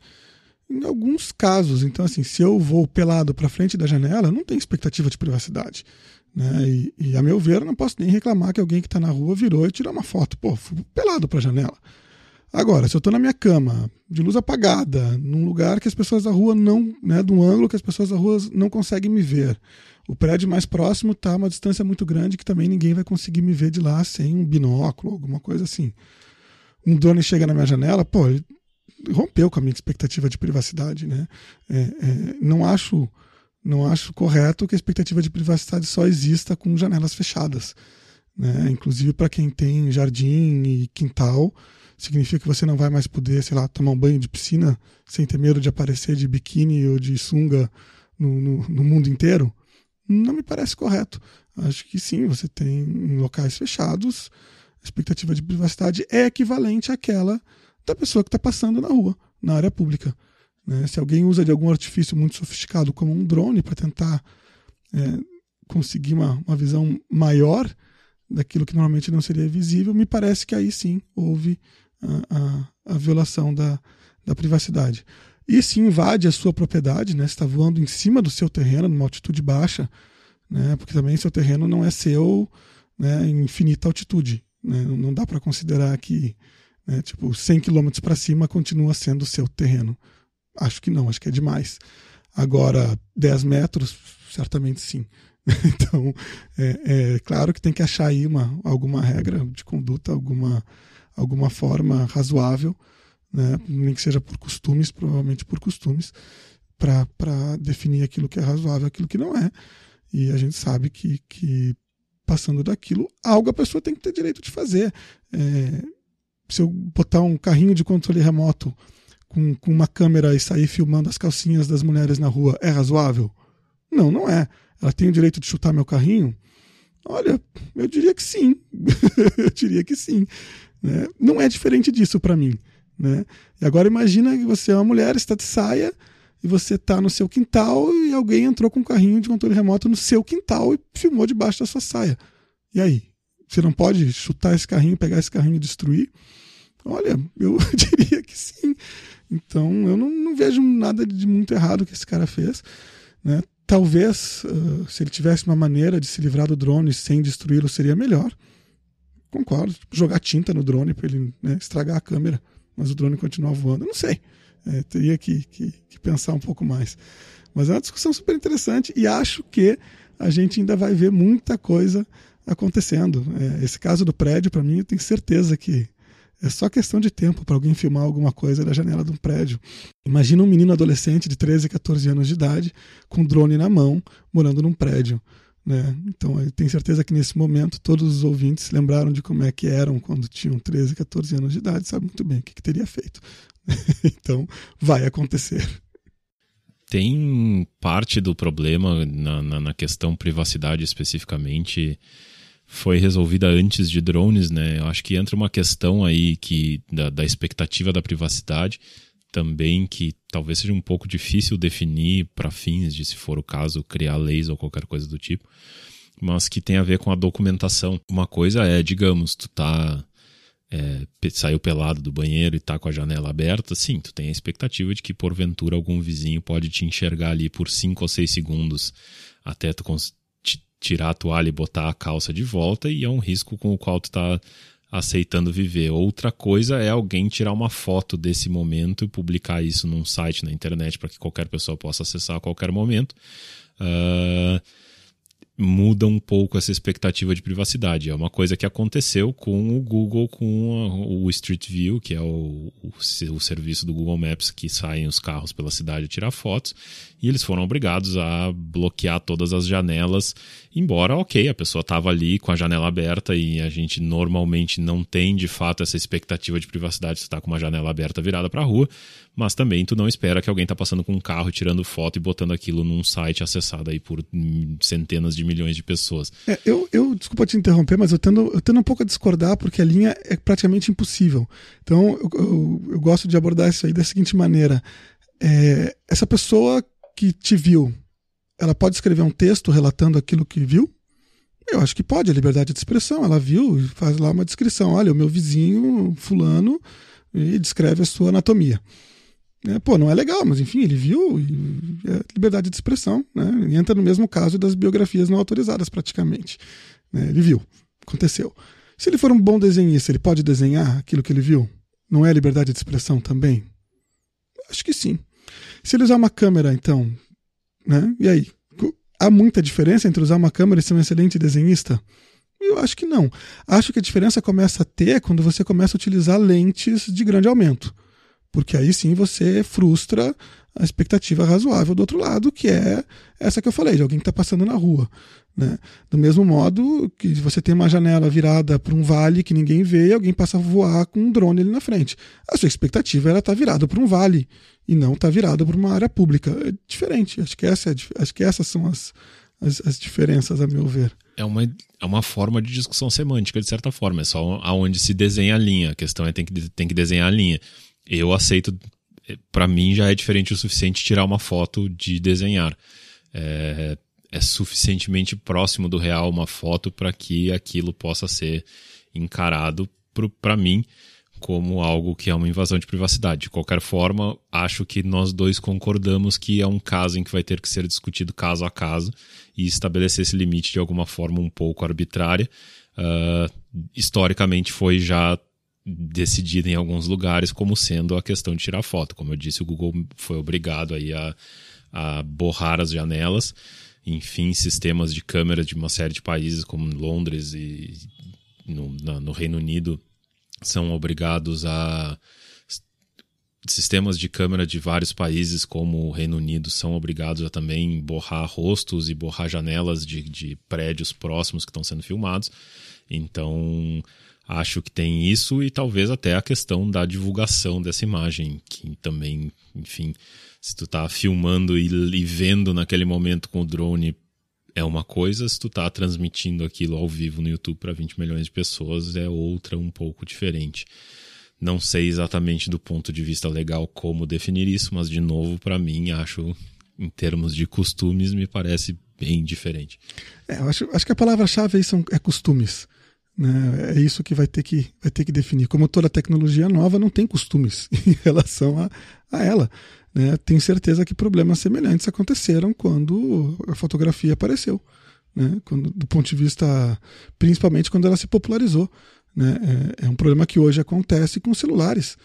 em alguns casos. Então, assim, se eu vou pelado para frente da janela, não tenho expectativa de privacidade. Né? E, e, a meu ver, não posso nem reclamar que alguém que está na rua virou e tirou uma foto. Pô, fui pelado para a janela. Agora, se eu estou na minha cama, de luz apagada, num lugar que as pessoas da rua não, né, de um ângulo que as pessoas da rua não conseguem me ver, o prédio mais próximo está a uma distância muito grande que também ninguém vai conseguir me ver de lá sem um binóculo, alguma coisa assim. Um drone chega na minha janela, pô, rompeu com a minha expectativa de privacidade, né? É, é, não acho não acho correto que a expectativa de privacidade só exista com janelas fechadas. Né? Inclusive para quem tem jardim e quintal, significa que você não vai mais poder, sei lá, tomar um banho de piscina sem ter medo de aparecer de biquíni ou de sunga no, no, no mundo inteiro? Não me parece correto. Acho que sim, você tem em locais fechados, a expectativa de privacidade é equivalente àquela da pessoa que está passando na rua, na área pública. Né? Se alguém usa de algum artifício muito sofisticado, como um drone, para tentar é, conseguir uma, uma visão maior daquilo que normalmente não seria visível, me parece que aí sim houve a, a, a violação da, da privacidade. E se invade a sua propriedade, né? está voando em cima do seu terreno, numa altitude baixa, né? porque também seu terreno não é seu né, em infinita altitude. Né? Não dá para considerar que né, tipo 100 km para cima continua sendo seu terreno. Acho que não, acho que é demais. Agora, 10 metros, certamente sim. Então, é, é, claro que tem que achar aí uma, alguma regra de conduta, alguma, alguma forma razoável, né? nem que seja por costumes, provavelmente por costumes, para definir aquilo que é razoável aquilo que não é. E a gente sabe que, que passando daquilo, algo a pessoa tem que ter direito de fazer. É, se eu botar um carrinho de controle remoto com, com uma câmera e sair filmando as calcinhas das mulheres na rua, é razoável? Não, não é. Ela tem o direito de chutar meu carrinho? Olha, eu diria que sim. eu diria que sim. Né? Não é diferente disso para mim. Né? E agora imagina que você é uma mulher, está de saia, e você está no seu quintal e alguém entrou com um carrinho de controle remoto no seu quintal e filmou debaixo da sua saia. E aí? Você não pode chutar esse carrinho, pegar esse carrinho e destruir? Olha, eu diria que sim. Então eu não, não vejo nada de muito errado que esse cara fez. Né? Talvez, uh, se ele tivesse uma maneira de se livrar do drone sem destruí-lo, seria melhor. Concordo. Jogar tinta no drone para ele né, estragar a câmera, mas o drone continuar voando. Não sei. É, teria que, que, que, pensar um pouco mais. Mas é uma discussão super interessante e acho que a gente ainda vai ver muita coisa acontecendo. É, esse caso do prédio, para mim, eu tenho certeza que é só questão de tempo para alguém filmar alguma coisa da janela de um prédio. Imagina um menino adolescente de 13, 14 anos de idade, com um drone na mão, morando num prédio. Né? Então, eu tenho certeza que nesse momento todos os ouvintes lembraram de como é que eram quando tinham 13, 14 anos de idade, sabe muito bem o que, que teria feito. então, vai acontecer. Tem parte do problema na, na, na questão privacidade especificamente foi resolvida antes de drones, né? Eu acho que entra uma questão aí que da, da expectativa da privacidade também que talvez seja um pouco difícil definir para fins de, se for o caso, criar leis ou qualquer coisa do tipo, mas que tem a ver com a documentação. Uma coisa é, digamos, tu tá é, saiu pelado do banheiro e tá com a janela aberta, sim, tu tem a expectativa de que porventura algum vizinho pode te enxergar ali por 5 ou 6 segundos até tu tirar a toalha e botar a calça de volta e é um risco com o qual tu está aceitando viver. Outra coisa é alguém tirar uma foto desse momento e publicar isso num site na internet para que qualquer pessoa possa acessar a qualquer momento. Uh, muda um pouco essa expectativa de privacidade. É uma coisa que aconteceu com o Google, com o Street View, que é o, o, o serviço do Google Maps que saem os carros pela cidade tirar fotos, e eles foram obrigados a bloquear todas as janelas, embora, ok, a pessoa estava ali com a janela aberta e a gente normalmente não tem de fato essa expectativa de privacidade se está com uma janela aberta virada para a rua, mas também tu não espera que alguém está passando com um carro tirando foto e botando aquilo num site acessado aí por centenas de milhões de pessoas. É, eu, eu, desculpa te interromper, mas eu tendo, eu tendo um pouco a discordar porque a linha é praticamente impossível. Então eu, eu, eu gosto de abordar isso aí da seguinte maneira. É, essa pessoa que te viu, ela pode escrever um texto relatando aquilo que viu? Eu acho que pode, a liberdade de expressão. Ela viu e faz lá uma descrição. Olha, o meu vizinho, fulano, e descreve a sua anatomia. É, pô, não é legal, mas enfim, ele viu e é liberdade de expressão, né? E entra no mesmo caso das biografias não autorizadas, praticamente. Né? Ele viu, aconteceu. Se ele for um bom desenhista, ele pode desenhar aquilo que ele viu? Não é liberdade de expressão também? Acho que sim. Se ele usar uma câmera, então, né? E aí? Há muita diferença entre usar uma câmera e ser um excelente desenhista? Eu acho que não. Acho que a diferença começa a ter quando você começa a utilizar lentes de grande aumento porque aí sim você frustra a expectativa razoável do outro lado, que é essa que eu falei, de alguém que está passando na rua. Né? Do mesmo modo que você tem uma janela virada para um vale que ninguém vê e alguém passa a voar com um drone ali na frente. A sua expectativa era estar tá virada para um vale e não estar tá virada para uma área pública. É diferente. Acho que, essa é, acho que essas são as, as, as diferenças, a meu ver. É uma, é uma forma de discussão semântica, de certa forma. É só aonde se desenha a linha. A questão é tem que, tem que desenhar a linha eu aceito. Para mim já é diferente o suficiente tirar uma foto de desenhar. É, é suficientemente próximo do real uma foto para que aquilo possa ser encarado para mim como algo que é uma invasão de privacidade. De qualquer forma, acho que nós dois concordamos que é um caso em que vai ter que ser discutido caso a caso e estabelecer esse limite de alguma forma um pouco arbitrária. Uh, historicamente foi já decidida em alguns lugares como sendo a questão de tirar foto. Como eu disse, o Google foi obrigado aí a, a borrar as janelas. Enfim, sistemas de câmera de uma série de países como Londres e no, no Reino Unido são obrigados a sistemas de câmera de vários países, como o Reino Unido, são obrigados a também borrar rostos e borrar janelas de, de prédios próximos que estão sendo filmados. Então, acho que tem isso e talvez até a questão da divulgação dessa imagem, que também, enfim, se tu tá filmando e, e vendo naquele momento com o drone é uma coisa, se tu tá transmitindo aquilo ao vivo no YouTube para 20 milhões de pessoas é outra um pouco diferente. Não sei exatamente do ponto de vista legal como definir isso, mas de novo para mim acho em termos de costumes me parece bem diferente. É, eu acho, acho que a palavra-chave aí são, é costumes. Né? É isso que vai ter que, vai ter que definir. Como toda tecnologia nova não tem costumes em relação a, a ela. Né? Tenho certeza que problemas semelhantes aconteceram quando a fotografia apareceu. Né? Quando, do ponto de vista, principalmente quando ela se popularizou. Né? É, é um problema que hoje acontece com celulares.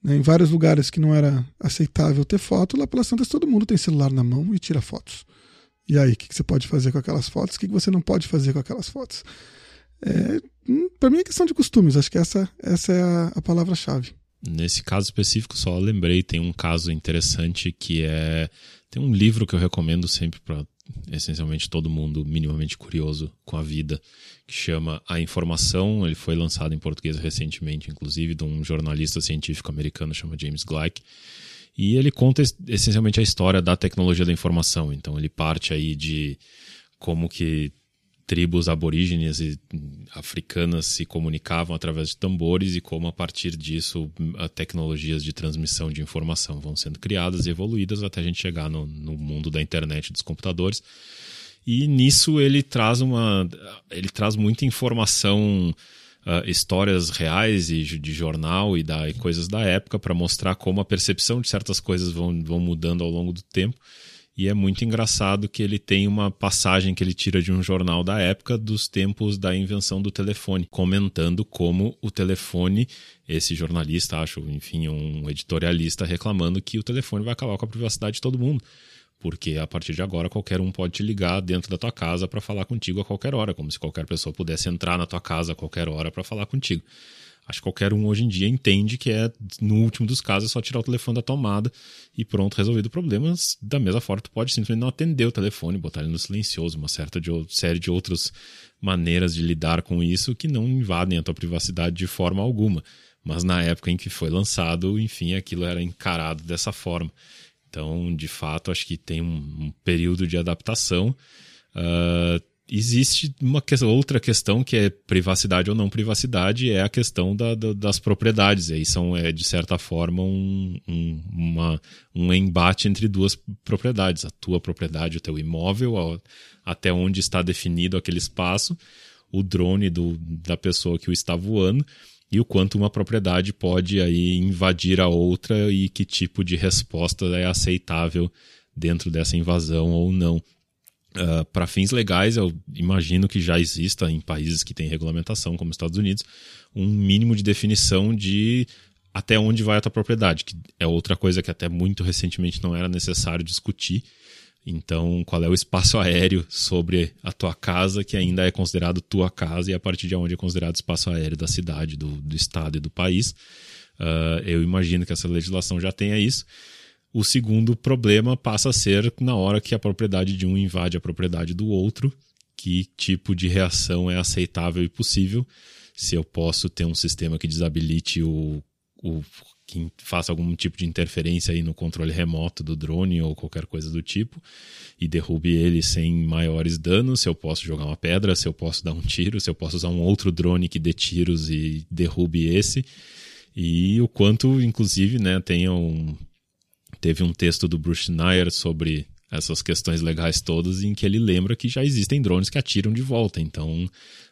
Né? Em vários lugares que não era aceitável ter foto, lá pelas Santas todo mundo tem celular na mão e tira fotos. E aí, o que, que você pode fazer com aquelas fotos? O que, que você não pode fazer com aquelas fotos? É, hum, para mim é questão de costumes, acho que essa, essa é a, a palavra-chave. Nesse caso específico, só lembrei, tem um caso interessante que é. Tem um livro que eu recomendo sempre para essencialmente todo mundo minimamente curioso com a vida, que chama A Informação. Ele foi lançado em português recentemente, inclusive, de um jornalista científico americano chamado James Gleick. E ele conta essencialmente a história da tecnologia da informação. Então ele parte aí de como que tribos aborígenes e africanas se comunicavam através de tambores e como a partir disso tecnologias de transmissão de informação vão sendo criadas e evoluídas até a gente chegar no, no mundo da internet dos computadores. E nisso ele traz uma ele traz muita informação uh, histórias reais e de jornal e, da, e coisas da época para mostrar como a percepção de certas coisas vão, vão mudando ao longo do tempo e é muito engraçado que ele tem uma passagem que ele tira de um jornal da época dos tempos da invenção do telefone, comentando como o telefone, esse jornalista, acho, enfim, um editorialista reclamando que o telefone vai acabar com a privacidade de todo mundo. Porque a partir de agora qualquer um pode te ligar dentro da tua casa para falar contigo a qualquer hora, como se qualquer pessoa pudesse entrar na tua casa a qualquer hora para falar contigo. Acho que qualquer um hoje em dia entende que é, no último dos casos, é só tirar o telefone da tomada e pronto, resolvido o problema. Da mesma forma, tu pode simplesmente não atender o telefone, botar ele no silencioso, uma certa de, série de outras maneiras de lidar com isso que não invadem a tua privacidade de forma alguma. Mas na época em que foi lançado, enfim, aquilo era encarado dessa forma. Então, de fato, acho que tem um, um período de adaptação. Uh, existe uma que, outra questão que é privacidade ou não privacidade, é a questão da, da, das propriedades. E aí são, é, de certa forma, um, um, uma, um embate entre duas propriedades. A tua propriedade, o teu imóvel, a, até onde está definido aquele espaço, o drone do, da pessoa que o está voando e o quanto uma propriedade pode aí invadir a outra e que tipo de resposta é aceitável dentro dessa invasão ou não. Uh, para fins legais, eu imagino que já exista em países que têm regulamentação, como os Estados Unidos, um mínimo de definição de até onde vai a tua propriedade, que é outra coisa que até muito recentemente não era necessário discutir. Então, qual é o espaço aéreo sobre a tua casa que ainda é considerado tua casa e a partir de onde é considerado espaço aéreo da cidade, do, do estado e do país? Uh, eu imagino que essa legislação já tenha isso. O segundo problema passa a ser na hora que a propriedade de um invade a propriedade do outro, que tipo de reação é aceitável e possível. Se eu posso ter um sistema que desabilite o, o que faça algum tipo de interferência aí no controle remoto do drone ou qualquer coisa do tipo e derrube ele sem maiores danos, se eu posso jogar uma pedra, se eu posso dar um tiro, se eu posso usar um outro drone que dê tiros e derrube esse. E o quanto, inclusive, né, tenha um, Teve um texto do Bruce Schneier sobre essas questões legais todas, em que ele lembra que já existem drones que atiram de volta. Então,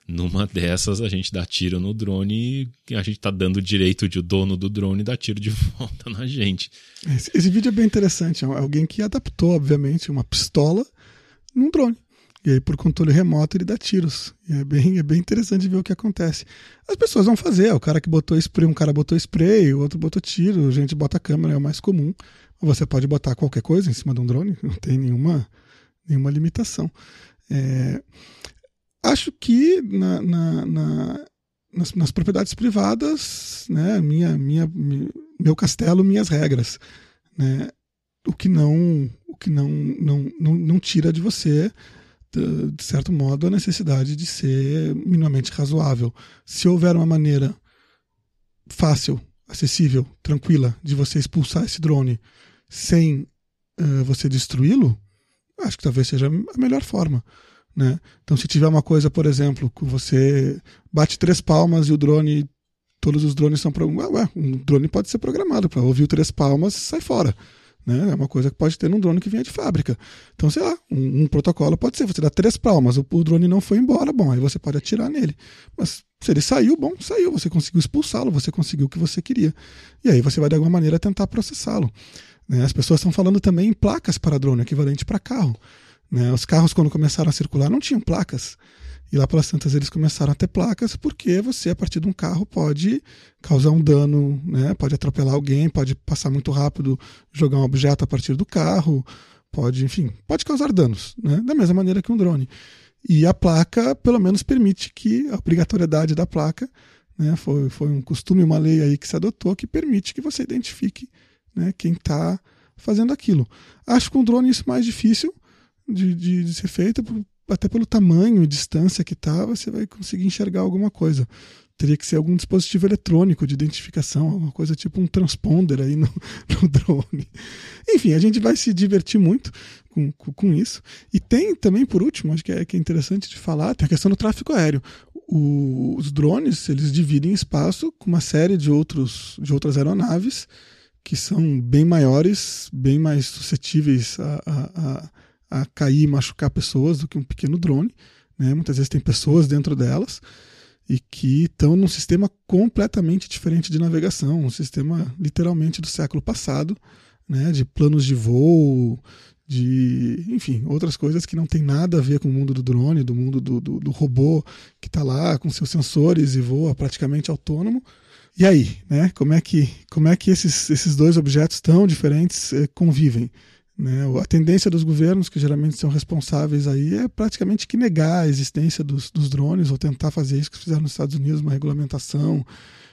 numa dessas, a gente dá tiro no drone e a gente tá dando direito de o dono do drone dar tiro de volta na gente. Esse, esse vídeo é bem interessante. É alguém que adaptou, obviamente, uma pistola num drone. E aí, por controle remoto, ele dá tiros. E é bem, é bem interessante ver o que acontece. As pessoas vão fazer. O cara que botou spray, um cara botou spray, o outro botou tiro, a gente bota câmera, é o mais comum. Você pode botar qualquer coisa em cima de um drone, não tem nenhuma, nenhuma limitação. É, acho que na, na, na, nas, nas, propriedades privadas, né, minha, minha, meu castelo, minhas regras. Né, o que não o que não, não, não, não tira de você de, de certo modo a necessidade de ser minimamente razoável se houver uma maneira fácil acessível tranquila de você expulsar esse drone sem uh, você destruí-lo, acho que talvez seja a melhor forma. Né? Então, se tiver uma coisa, por exemplo, que você bate três palmas e o drone, todos os drones são programados. Um drone pode ser programado para ouvir três palmas sai fora. Né? É uma coisa que pode ter num drone que venha de fábrica. Então, sei lá, um, um protocolo pode ser: você dá três palmas, o, o, drone não foi embora, bom, aí você pode atirar nele. Mas se ele saiu, bom, saiu, você conseguiu expulsá-lo, você conseguiu o que você queria. E aí você vai de alguma maneira tentar processá-lo. Né? As pessoas estão falando também em placas para drone, equivalente para carro. Né? Os carros, quando começaram a circular, não tinham placas. E lá pelas tantas eles começaram a ter placas, porque você, a partir de um carro, pode causar um dano, né? pode atropelar alguém, pode passar muito rápido, jogar um objeto a partir do carro, pode, enfim, pode causar danos, né? da mesma maneira que um drone. E a placa, pelo menos, permite que a obrigatoriedade da placa, né? foi, foi um costume, uma lei aí que se adotou, que permite que você identifique né, quem está fazendo aquilo. Acho que com um drone isso mais difícil de, de, de ser feito, até pelo tamanho e distância que está, você vai conseguir enxergar alguma coisa. Teria que ser algum dispositivo eletrônico de identificação, alguma coisa tipo um transponder aí no, no drone. Enfim, a gente vai se divertir muito com, com, com, isso. E tem também, por último, acho que é, que é interessante de falar, tem a questão do tráfego aéreo. O, os drones, eles dividem espaço com uma série de, outros, de outras aeronaves, que são bem maiores, bem mais suscetíveis a, a, a, cair e machucar pessoas do que um pequeno drone. Né? Muitas vezes tem pessoas dentro delas e que estão num sistema completamente diferente de navegação, um sistema literalmente do século passado, né? de planos de voo, de, enfim, outras coisas que não tem nada a ver com o mundo do drone, do mundo do, do, do robô que está lá com seus sensores e voa praticamente autônomo. E aí, né? Como é que, como é que esses, esses dois objetos tão diferentes eh, convivem? Né? A tendência dos governos, que geralmente são responsáveis aí, é praticamente que negar a existência dos, dos drones ou tentar fazer isso que fizeram nos Estados Unidos, uma regulamentação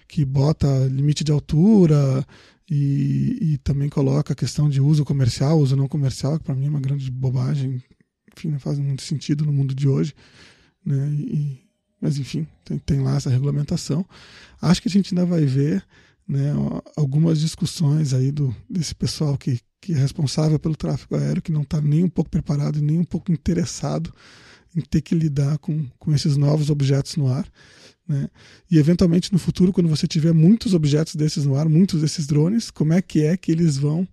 que bota limite de altura e, e também coloca a questão de uso comercial, uso não comercial, que para mim é uma grande bobagem, enfim, não faz muito sentido no mundo de hoje. Né? E, mas enfim, tem, tem lá essa regulamentação. Acho que a gente ainda vai ver né, algumas discussões aí do, desse pessoal que, que é responsável pelo tráfego aéreo, que não está nem um pouco preparado, nem um pouco interessado em ter que lidar com, com esses novos objetos no ar. Né? E eventualmente no futuro, quando você tiver muitos objetos desses no ar, muitos desses drones, como é que é que eles vão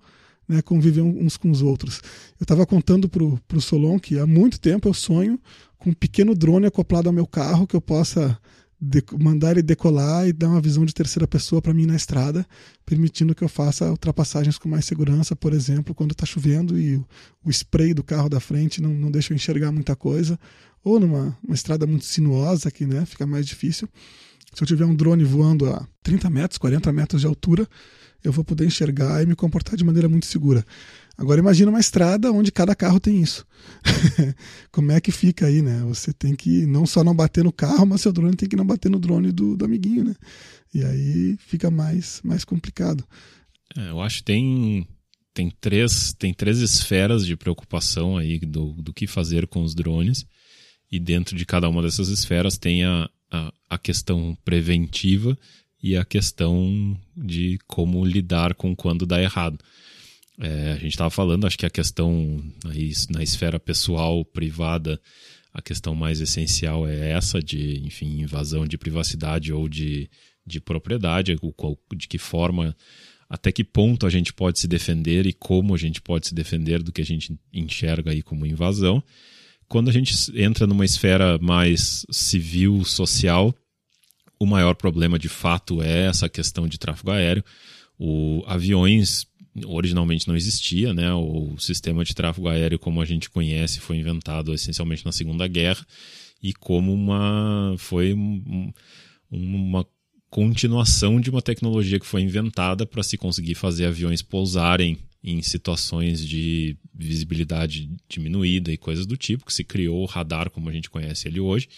né, conviver uns com os outros? Eu estava contando para o Solon que há muito tempo eu sonho com um pequeno drone acoplado ao meu carro que eu possa mandar ele decolar e dar uma visão de terceira pessoa para mim na estrada, permitindo que eu faça ultrapassagens com mais segurança, por exemplo, quando está chovendo e o, spray do carro da frente não, não deixa eu enxergar muita coisa, ou numa uma estrada muito sinuosa que né, fica mais difícil. Se eu tiver um drone voando a 30 metros, 40 metros de altura, eu vou poder enxergar e me comportar de maneira muito segura. Agora imagina uma estrada onde cada carro tem isso. Como é que fica aí, né? Você tem que não só não bater no carro, mas seu drone tem que não bater no drone do, do amiguinho, né? E aí fica mais, mais complicado. É, eu acho que tem, tem, três, tem três esferas de preocupação aí do, do que fazer com os drones. E dentro de cada uma dessas esferas tem a, a, a questão preventiva e a questão de como lidar com quando dá errado. É, a gente estava falando, acho que a questão aí, na esfera pessoal, privada, a questão mais essencial é essa de, enfim, invasão de privacidade ou de, de propriedade, de que forma até que ponto a gente pode se defender e como a gente pode se defender do que a gente enxerga aí como invasão. Quando a gente entra numa esfera mais civil, social, o maior problema de fato é essa questão de tráfego aéreo. O aviões originalmente não existia, né? O sistema de tráfego aéreo como a gente conhece foi inventado essencialmente na Segunda Guerra e como uma foi um, uma continuação de uma tecnologia que foi inventada para se conseguir fazer aviões pousarem em situações de visibilidade diminuída e coisas do tipo, que se criou o radar como a gente conhece ele hoje.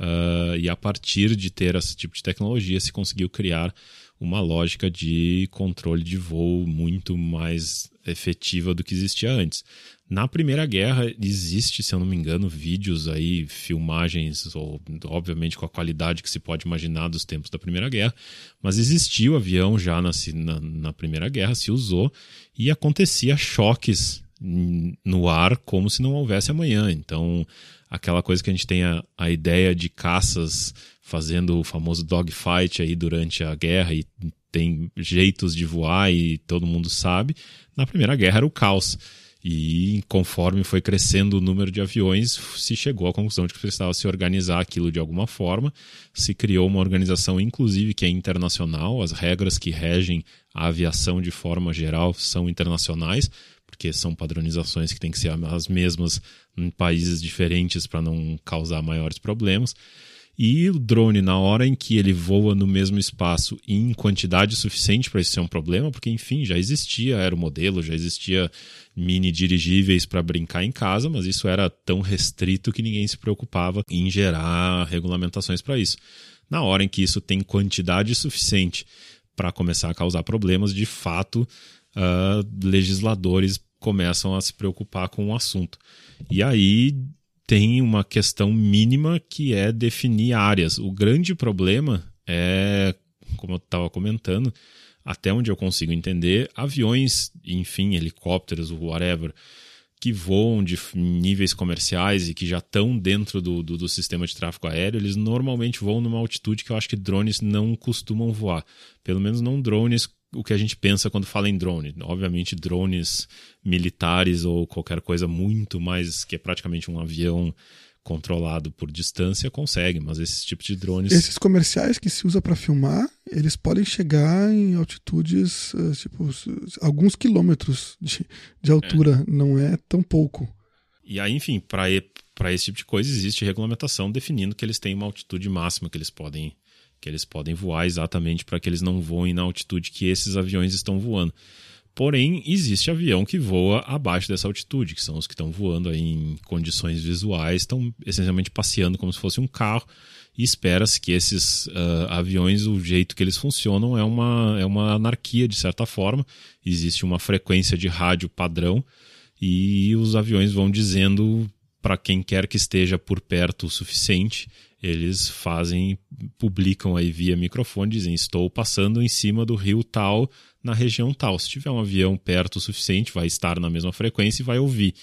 Uh, e a partir de ter esse tipo de tecnologia, se conseguiu criar uma lógica de controle de voo muito mais efetiva do que existia antes. Na Primeira Guerra existe, se eu não me engano, vídeos aí, filmagens, ou, obviamente com a qualidade que se pode imaginar dos tempos da Primeira Guerra, mas existia o avião já na, na, na Primeira Guerra, se usou, e acontecia choques no ar como se não houvesse amanhã. Então, aquela coisa que a gente tem a, a ideia de caças fazendo o famoso dogfight aí durante a guerra e tem jeitos de voar e todo mundo sabe. Na Primeira Guerra era o caos. E conforme foi crescendo o número de aviões, se chegou à conclusão de que precisava se organizar aquilo de alguma forma. Se criou uma organização, inclusive, que é internacional. As regras que regem a aviação de forma geral são internacionais, porque são padronizações que têm que ser as mesmas em países diferentes para não causar maiores problemas. E o drone, na hora em que ele voa no mesmo espaço em quantidade suficiente para isso ser um problema, porque enfim, já existia aeromodelo, já existia mini dirigíveis para brincar em casa, mas isso era tão restrito que ninguém se preocupava em gerar regulamentações para isso. Na hora em que isso tem quantidade suficiente para começar a causar problemas, de fato, uh, legisladores começam a se preocupar com o assunto. E aí tem uma questão mínima que é definir áreas. O grande problema é, como eu estava comentando, até onde eu consigo entender, aviões, enfim, helicópteros, whatever, que voam de níveis comerciais e que já estão dentro do, do, do, sistema de tráfego aéreo, eles normalmente voam numa altitude que eu acho que drones não costumam voar. Pelo menos não drones o que a gente pensa quando fala em drone. Obviamente, drones militares ou qualquer coisa muito mais que é praticamente um avião controlado por distância consegue, mas esses tipos de drones. Esses comerciais que se usa para filmar, eles podem chegar em altitudes, eh, tipo, alguns quilômetros de, de altura, é. não é tão pouco. E aí, enfim, para esse tipo de coisa existe regulamentação definindo que eles têm uma altitude máxima que eles podem que eles podem voar exatamente para que eles não voem na altitude que esses aviões estão voando. Porém, existe avião que voa abaixo dessa altitude, que são os que estão voando em condições visuais, estão essencialmente passeando como se fosse um carro, e espera-se que esses uh, aviões, o jeito que eles funcionam é uma, é uma anarquia, de certa forma. Existe uma frequência de rádio padrão, e os aviões vão dizendo para quem quer que esteja por perto o suficiente eles fazem, publicam aí via microfone, dizem: estou passando em cima do rio tal, na região tal. Se tiver um avião perto o suficiente, vai estar na mesma frequência e vai ouvir.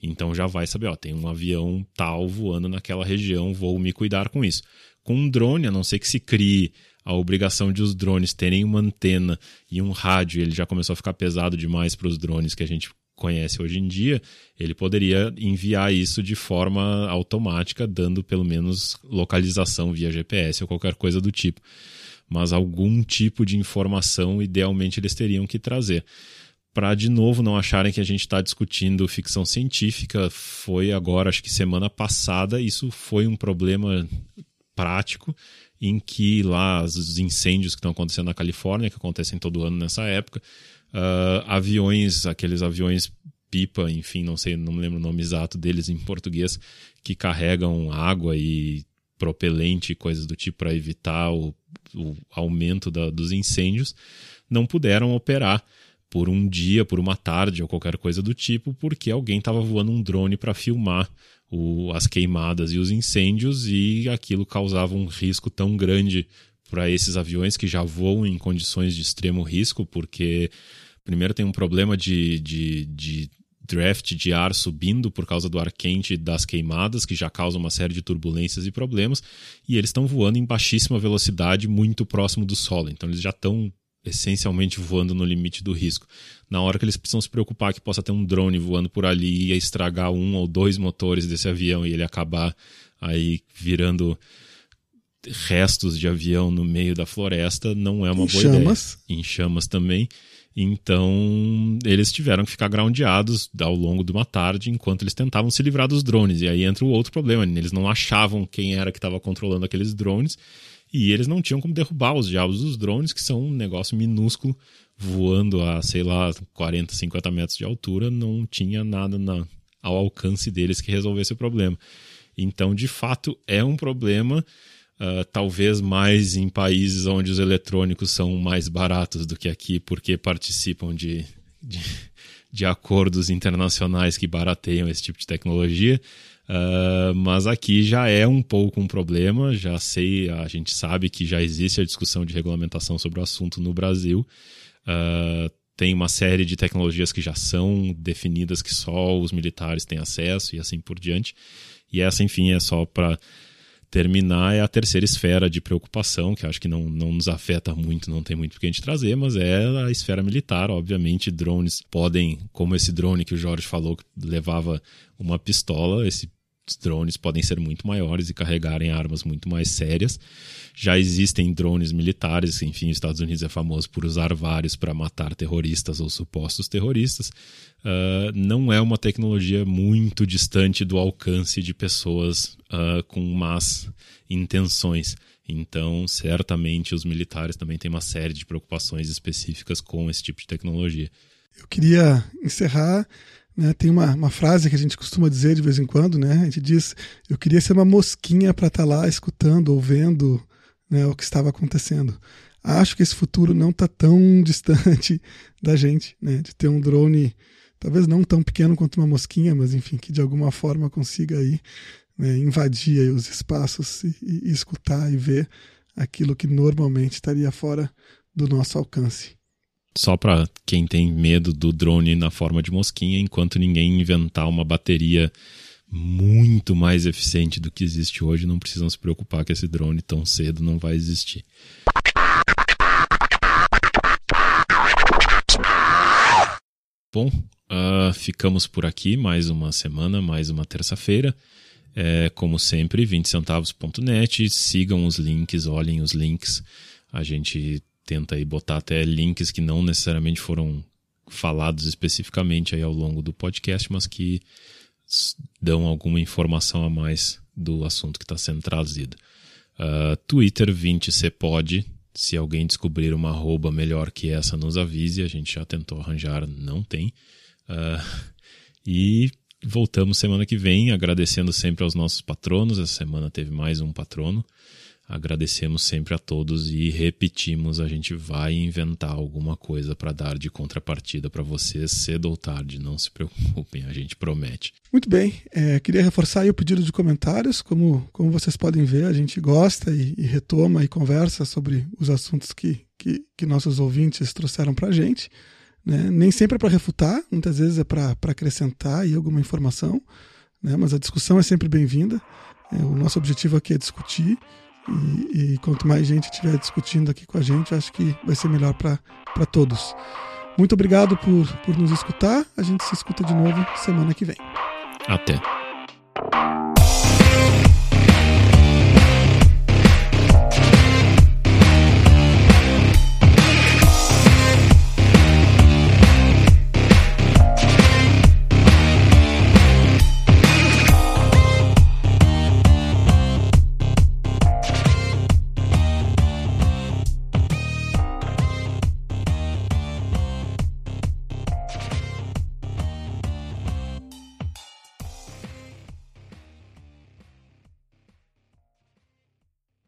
Então já vai saber, ó, tem um avião tal voando naquela região, vou me cuidar com isso. Com um drone, a não ser que se crie a obrigação de os drones terem uma antena e um rádio, ele já começou a ficar pesado demais para os drones que a gente conhece hoje em dia, ele poderia enviar isso de forma automática, dando pelo menos localização via GPS ou qualquer coisa do tipo. Mas algum tipo de informação, idealmente, eles teriam que trazer. Para, de novo, não acharem que a gente está discutindo ficção científica, foi agora, acho que semana passada, isso foi um problema prático em que lá os incêndios que estão acontecendo na Califórnia, que acontecem todo ano nessa época, uh, aviões, aqueles aviões pipa, enfim, não sei, não me lembro o nome exato deles em português, que carregam água e propelente e coisas do tipo para evitar o, o aumento da, dos incêndios, não puderam operar por um dia, por uma tarde ou qualquer coisa do tipo, porque alguém estava voando um drone para filmar o, as queimadas e os incêndios e aquilo causava um risco tão grande para esses aviões que já voam em condições de extremo risco, porque Primeiro tem um problema de, de, de draft de ar subindo por causa do ar quente das queimadas, que já causa uma série de turbulências e problemas, e eles estão voando em baixíssima velocidade, muito próximo do solo. Então eles já estão essencialmente voando no limite do risco. Na hora que eles precisam se preocupar que possa ter um drone voando por ali e estragar um ou dois motores desse avião e ele acabar aí virando restos de avião no meio da floresta, não é uma em boa chamas. ideia. Em chamas também. Então, eles tiveram que ficar groundeados ao longo de uma tarde enquanto eles tentavam se livrar dos drones. E aí entra o outro problema: eles não achavam quem era que estava controlando aqueles drones e eles não tinham como derrubar os diabos dos drones, que são um negócio minúsculo, voando a, sei lá, 40, 50 metros de altura. Não tinha nada na, ao alcance deles que resolvesse o problema. Então, de fato, é um problema. Uh, talvez mais em países onde os eletrônicos são mais baratos do que aqui, porque participam de, de, de acordos internacionais que barateiam esse tipo de tecnologia. Uh, mas aqui já é um pouco um problema. Já sei, a gente sabe que já existe a discussão de regulamentação sobre o assunto no Brasil. Uh, tem uma série de tecnologias que já são definidas que só os militares têm acesso e assim por diante. E essa, enfim, é só para terminar é a terceira esfera de preocupação, que acho que não, não nos afeta muito, não tem muito o que a gente trazer, mas é a esfera militar. Obviamente, drones podem, como esse drone que o Jorge falou, que levava uma pistola, esses drones podem ser muito maiores e carregarem armas muito mais sérias. Já existem drones militares, enfim, os Estados Unidos é famoso por usar vários para matar terroristas ou supostos terroristas. Uh, não é uma tecnologia muito distante do alcance de pessoas uh, com más intenções. Então, certamente, os militares também têm uma série de preocupações específicas com esse tipo de tecnologia. Eu queria encerrar. Né, tem uma, uma frase que a gente costuma dizer de vez em quando, né? A gente diz: Eu queria ser uma mosquinha para estar tá lá escutando ou vendo né, o que estava acontecendo. Acho que esse futuro não está tão distante da gente, né, de ter um drone, talvez não tão pequeno quanto uma mosquinha, mas enfim, que de alguma forma consiga aí, né, invadir aí os espaços e, e escutar e ver aquilo que normalmente estaria fora do nosso alcance. Só para quem tem medo do drone na forma de mosquinha, enquanto ninguém inventar uma bateria muito mais eficiente do que existe hoje, não precisam se preocupar que esse drone tão cedo não vai existir. Bom, uh, ficamos por aqui mais uma semana, mais uma terça-feira. É, como sempre, 20centavos.net. Sigam os links, olhem os links. A gente tenta aí botar até links que não necessariamente foram falados especificamente aí ao longo do podcast, mas que dão alguma informação a mais do assunto que está sendo trazido. Uh, Twitter 20 pode. Se alguém descobrir uma arroba melhor que essa, nos avise. A gente já tentou arranjar, não tem. Uh, e voltamos semana que vem, agradecendo sempre aos nossos patronos. Essa semana teve mais um patrono. Agradecemos sempre a todos e repetimos: a gente vai inventar alguma coisa para dar de contrapartida para vocês cedo ou tarde. Não se preocupem, a gente promete. Muito bem, é, queria reforçar o pedido de comentários. Como, como vocês podem ver, a gente gosta e, e retoma e conversa sobre os assuntos que, que, que nossos ouvintes trouxeram para a gente. Né? Nem sempre é para refutar, muitas vezes é para acrescentar aí alguma informação, né? mas a discussão é sempre bem-vinda. É, o nosso objetivo aqui é discutir e, e, quanto mais gente estiver discutindo aqui com a gente, acho que vai ser melhor para todos. Muito obrigado por, por nos escutar. A gente se escuta de novo semana que vem. Até.